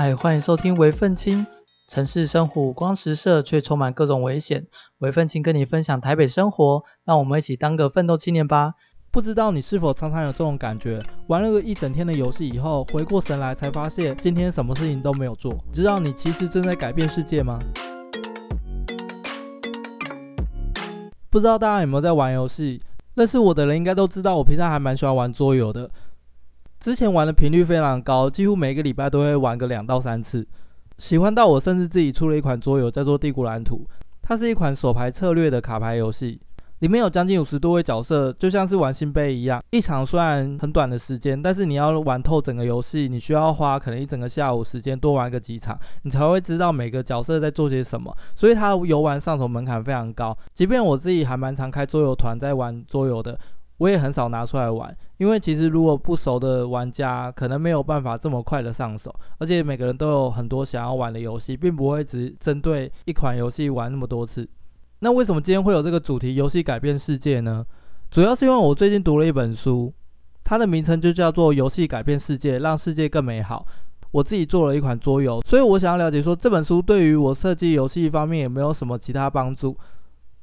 嗨，欢迎收听微奋青。城市生活五光十色，却充满各种危险。微奋青跟你分享台北生活，让我们一起当个奋斗青年吧。不知道你是否常常有这种感觉？玩了个一整天的游戏以后，回过神来才发现今天什么事情都没有做。知道你其实正在改变世界吗？不知道大家有没有在玩游戏？认识我的人应该都知道，我平常还蛮喜欢玩桌游的。之前玩的频率非常高，几乎每个礼拜都会玩个两到三次。喜欢到我甚至自己出了一款桌游，叫做《帝国蓝图》，它是一款手牌策略的卡牌游戏。里面有将近五十多位角色，就像是玩新杯一样。一场虽然很短的时间，但是你要玩透整个游戏，你需要花可能一整个下午时间多玩个几场，你才会知道每个角色在做些什么。所以它游玩上手门槛非常高。即便我自己还蛮常开桌游团在玩桌游的，我也很少拿出来玩，因为其实如果不熟的玩家，可能没有办法这么快的上手。而且每个人都有很多想要玩的游戏，并不会只针对一款游戏玩那么多次。那为什么今天会有这个主题“游戏改变世界”呢？主要是因为我最近读了一本书，它的名称就叫做《游戏改变世界，让世界更美好》。我自己做了一款桌游，所以我想要了解说这本书对于我设计游戏方面有没有什么其他帮助。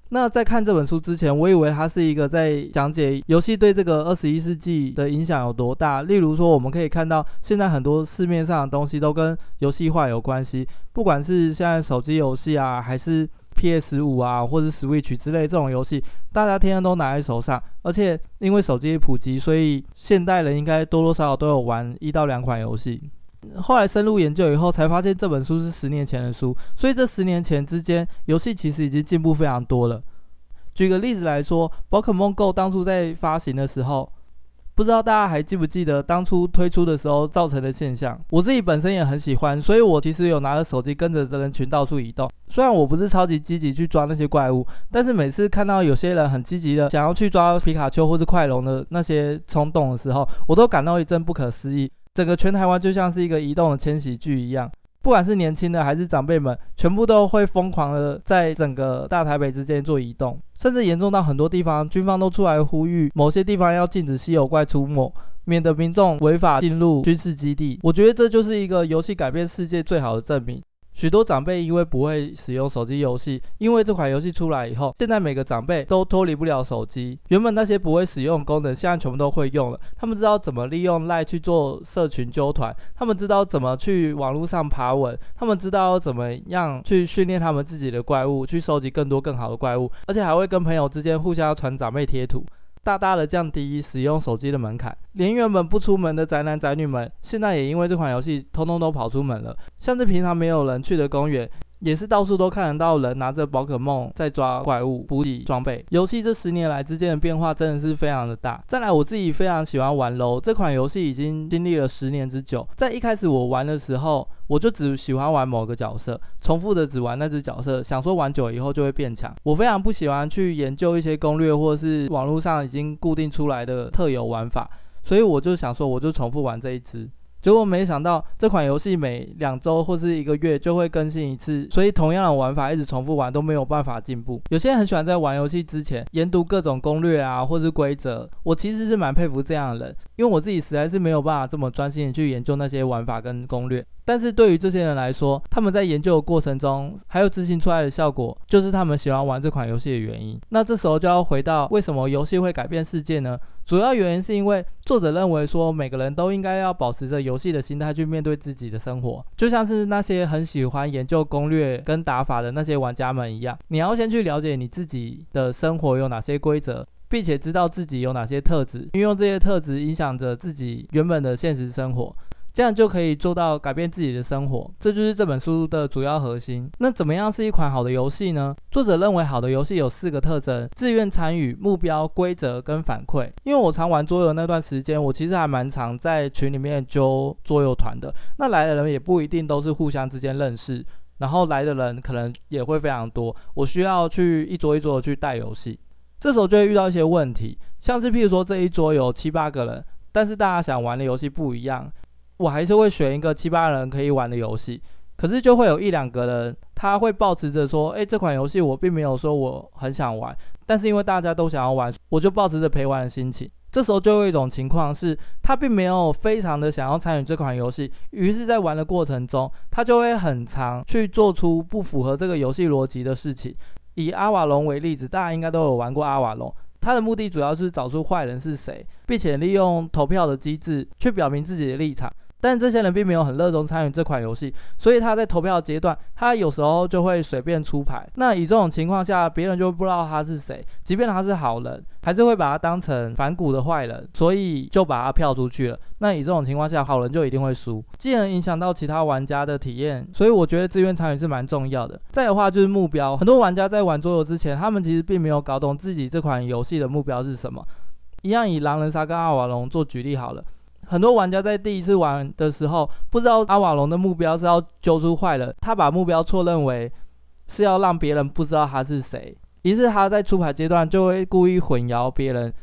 那在看这本书之前，我以为它是一个在讲解游戏对这个二十一世纪的影响有多大。例如说，我们可以看到现在很多市面上的东西都跟游戏化有关系，不管是现在手机游戏啊，还是 PS 五啊，或者 Switch 之类这种游戏，大家天天都拿在手上，而且因为手机普及，所以现代人应该多多少少都有玩一到两款游戏。后来深入研究以后，才发现这本书是十年前的书，所以这十年前之间，游戏其实已经进步非常多了。举个例子来说，宝可梦 Go 当初在发行的时候。不知道大家还记不记得当初推出的时候造成的现象？我自己本身也很喜欢，所以我其实有拿着手机跟着人群到处移动。虽然我不是超级积极去抓那些怪物，但是每次看到有些人很积极的想要去抓皮卡丘或是快龙的那些冲动的时候，我都感到一阵不可思议。整个全台湾就像是一个移动的迁徙剧一样。不管是年轻的还是长辈们，全部都会疯狂的在整个大台北之间做移动，甚至严重到很多地方，军方都出来呼吁某些地方要禁止稀有怪出没，免得民众违法进入军事基地。我觉得这就是一个游戏改变世界最好的证明。许多长辈因为不会使用手机游戏，因为这款游戏出来以后，现在每个长辈都脱离不了手机。原本那些不会使用功能，现在全部都会用了。他们知道怎么利用 Lie 去做社群揪团，他们知道怎么去网络上爬文，他们知道怎么样去训练他们自己的怪物，去收集更多更好的怪物，而且还会跟朋友之间互相传长辈贴图。大大的降低使用手机的门槛，连原本不出门的宅男宅女们，现在也因为这款游戏，通通都跑出门了。像是平常没有人去的公园。也是到处都看得到人拿着宝可梦在抓怪物、补给装备。游戏这十年来之间的变化真的是非常的大。再来，我自己非常喜欢玩 LO 这款游戏，已经经历了十年之久。在一开始我玩的时候，我就只喜欢玩某个角色，重复的只玩那只角色，想说玩久了以后就会变强。我非常不喜欢去研究一些攻略或是网络上已经固定出来的特有玩法，所以我就想说，我就重复玩这一只。结果没想到，这款游戏每两周或是一个月就会更新一次，所以同样的玩法一直重复玩都没有办法进步。有些人很喜欢在玩游戏之前研读各种攻略啊，或是规则。我其实是蛮佩服这样的人，因为我自己实在是没有办法这么专心的去研究那些玩法跟攻略。但是对于这些人来说，他们在研究的过程中，还有执行出来的效果，就是他们喜欢玩这款游戏的原因。那这时候就要回到为什么游戏会改变世界呢？主要原因是因为作者认为说，每个人都应该要保持着游戏的心态去面对自己的生活，就像是那些很喜欢研究攻略跟打法的那些玩家们一样。你要先去了解你自己的生活有哪些规则，并且知道自己有哪些特质，运用这些特质影响着自己原本的现实生活。这样就可以做到改变自己的生活，这就是这本书的主要核心。那怎么样是一款好的游戏呢？作者认为好的游戏有四个特征：自愿参与、目标、规则跟反馈。因为我常玩桌游那段时间，我其实还蛮常在群里面揪桌游团的。那来的人也不一定都是互相之间认识，然后来的人可能也会非常多。我需要去一桌一桌的去带游戏，这时候就会遇到一些问题，像是譬如说这一桌有七八个人，但是大家想玩的游戏不一样。我还是会选一个七八人可以玩的游戏，可是就会有一两个人，他会抱持着说，诶，这款游戏我并没有说我很想玩，但是因为大家都想要玩，我就抱持着陪玩的心情。这时候就有一种情况是，他并没有非常的想要参与这款游戏，于是，在玩的过程中，他就会很常去做出不符合这个游戏逻辑的事情。以阿瓦隆为例子，大家应该都有玩过阿瓦隆，他的目的主要是找出坏人是谁，并且利用投票的机制去表明自己的立场。但这些人并没有很热衷参与这款游戏，所以他在投票阶段，他有时候就会随便出牌。那以这种情况下，别人就不知道他是谁，即便他是好人，还是会把他当成反骨的坏人，所以就把他票出去了。那以这种情况下，好人就一定会输，进而影响到其他玩家的体验。所以我觉得自愿参与是蛮重要的。再的话就是目标，很多玩家在玩桌游之前，他们其实并没有搞懂自己这款游戏的目标是什么。一样以狼人杀跟阿瓦隆做举例好了。很多玩家在第一次玩的时候，不知道阿瓦隆的目标是要揪出坏人，他把目标错认为是要让别人不知道他是谁，于是他在出牌阶段就会故意混淆别人，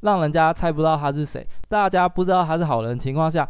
让人家猜不到他是谁。大家不知道他是好人的情况下，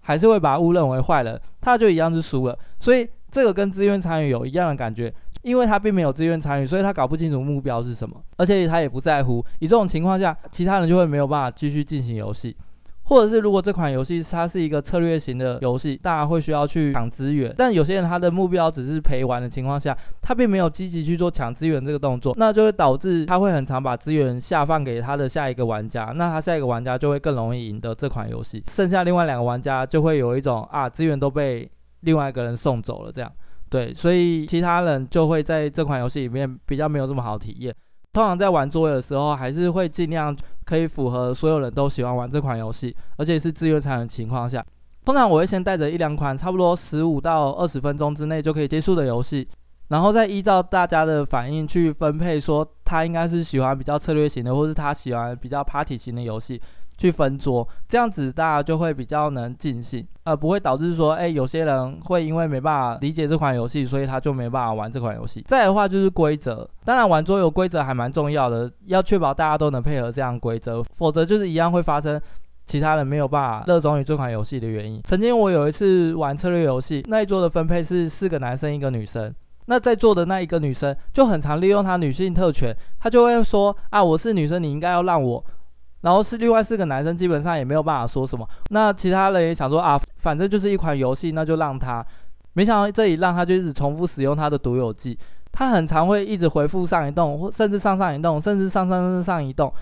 还是会把他误认为坏人，他就一样是输了。所以这个跟自愿参与有一样的感觉，因为他并没有自愿参与，所以他搞不清楚目标是什么，而且他也不在乎。以这种情况下，其他人就会没有办法继续进行游戏。或者是如果这款游戏它是一个策略型的游戏，大家会需要去抢资源，但有些人他的目标只是陪玩的情况下，他并没有积极去做抢资源这个动作，那就会导致他会很常把资源下放给他的下一个玩家，那他下一个玩家就会更容易赢得这款游戏，剩下另外两个玩家就会有一种啊资源都被另外一个人送走了这样，对，所以其他人就会在这款游戏里面比较没有这么好体验。通常在玩桌游的时候，还是会尽量可以符合所有人都喜欢玩这款游戏，而且是自愿参与的情况下。通常我会先带着一两款差不多十五到二十分钟之内就可以结束的游戏，然后再依照大家的反应去分配，说他应该是喜欢比较策略型的，或是他喜欢比较 party 型的游戏。去分桌，这样子大家就会比较能尽兴，而不会导致说，哎，有些人会因为没办法理解这款游戏，所以他就没办法玩这款游戏。再的话就是规则，当然玩桌游规则还蛮重要的，要确保大家都能配合这样规则，否则就是一样会发生其他人没有办法热衷于这款游戏的原因。曾经我有一次玩策略游戏，那一桌的分配是四个男生一个女生，那在座的那一个女生就很常利用她女性特权，她就会说啊，我是女生，你应该要让我。然后是另外四个男生，基本上也没有办法说什么。那其他人也想说啊，反正就是一款游戏，那就让他。没想到这一让他就一直重复使用他的独有技，他很常会一直回复上一动，或甚至上上一动，甚至上上上上一动，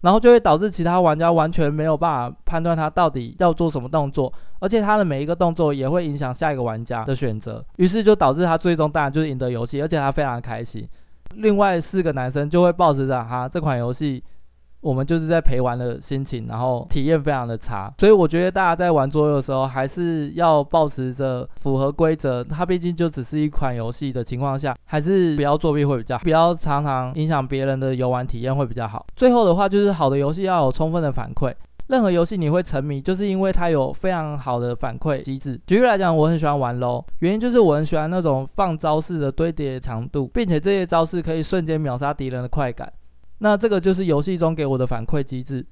然后就会导致其他玩家完全没有办法判断他到底要做什么动作，而且他的每一个动作也会影响下一个玩家的选择，于是就导致他最终当然就是赢得游戏，而且他非常开心。另外四个男生就会抱持着哈这款游戏。我们就是在陪玩的心情，然后体验非常的差，所以我觉得大家在玩桌游的时候，还是要保持着符合规则，它毕竟就只是一款游戏的情况下，还是不要作弊会比较好，不要常常影响别人的游玩体验会比较好。最后的话就是好的游戏要有充分的反馈，任何游戏你会沉迷，就是因为它有非常好的反馈机制。举例来讲，我很喜欢玩 LOL，原因就是我很喜欢那种放招式的堆叠强度，并且这些招式可以瞬间秒杀敌人的快感。那这个就是游戏中给我的反馈机制。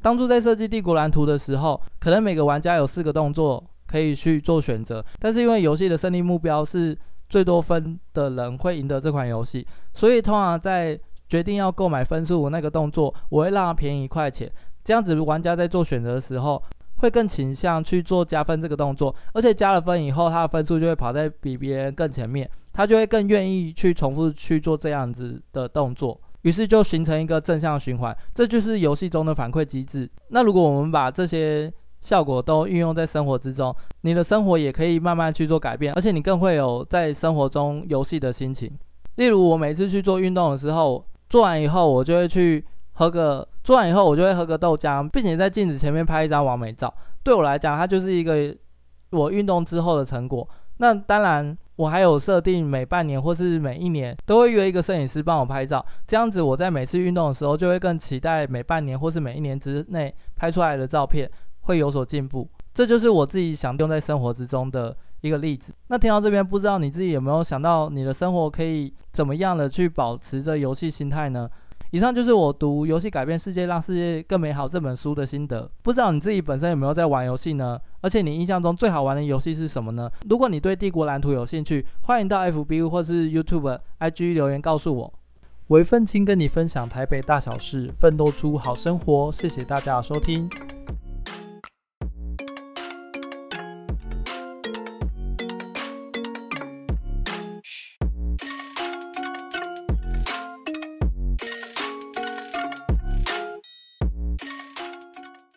当初在设计帝国蓝图的时候，可能每个玩家有四个动作可以去做选择，但是因为游戏的胜利目标是最多分的人会赢得这款游戏，所以通常在决定要购买分数那个动作，我会让它便宜一块钱。这样子玩家在做选择的时候，会更倾向去做加分这个动作，而且加了分以后，他的分数就会跑在比别人更前面，他就会更愿意去重复去做这样子的动作。于是就形成一个正向循环，这就是游戏中的反馈机制。那如果我们把这些效果都运用在生活之中，你的生活也可以慢慢去做改变，而且你更会有在生活中游戏的心情。例如，我每次去做运动的时候，做完以后我就会去喝个，做完以后我就会喝个豆浆，并且在镜子前面拍一张完美照。对我来讲，它就是一个我运动之后的成果。那当然。我还有设定每半年或是每一年都会约一个摄影师帮我拍照，这样子我在每次运动的时候就会更期待每半年或是每一年之内拍出来的照片会有所进步。这就是我自己想用在生活之中的一个例子。那听到这边，不知道你自己有没有想到你的生活可以怎么样的去保持着游戏心态呢？以上就是我读《游戏改变世界，让世界更美好》这本书的心得。不知道你自己本身有没有在玩游戏呢？而且你印象中最好玩的游戏是什么呢？如果你对帝国蓝图有兴趣，欢迎到 FB 或是 YouTube、IG 留言告诉我。韦奋青跟你分享台北大小事，奋斗出好生活。谢谢大家的收听。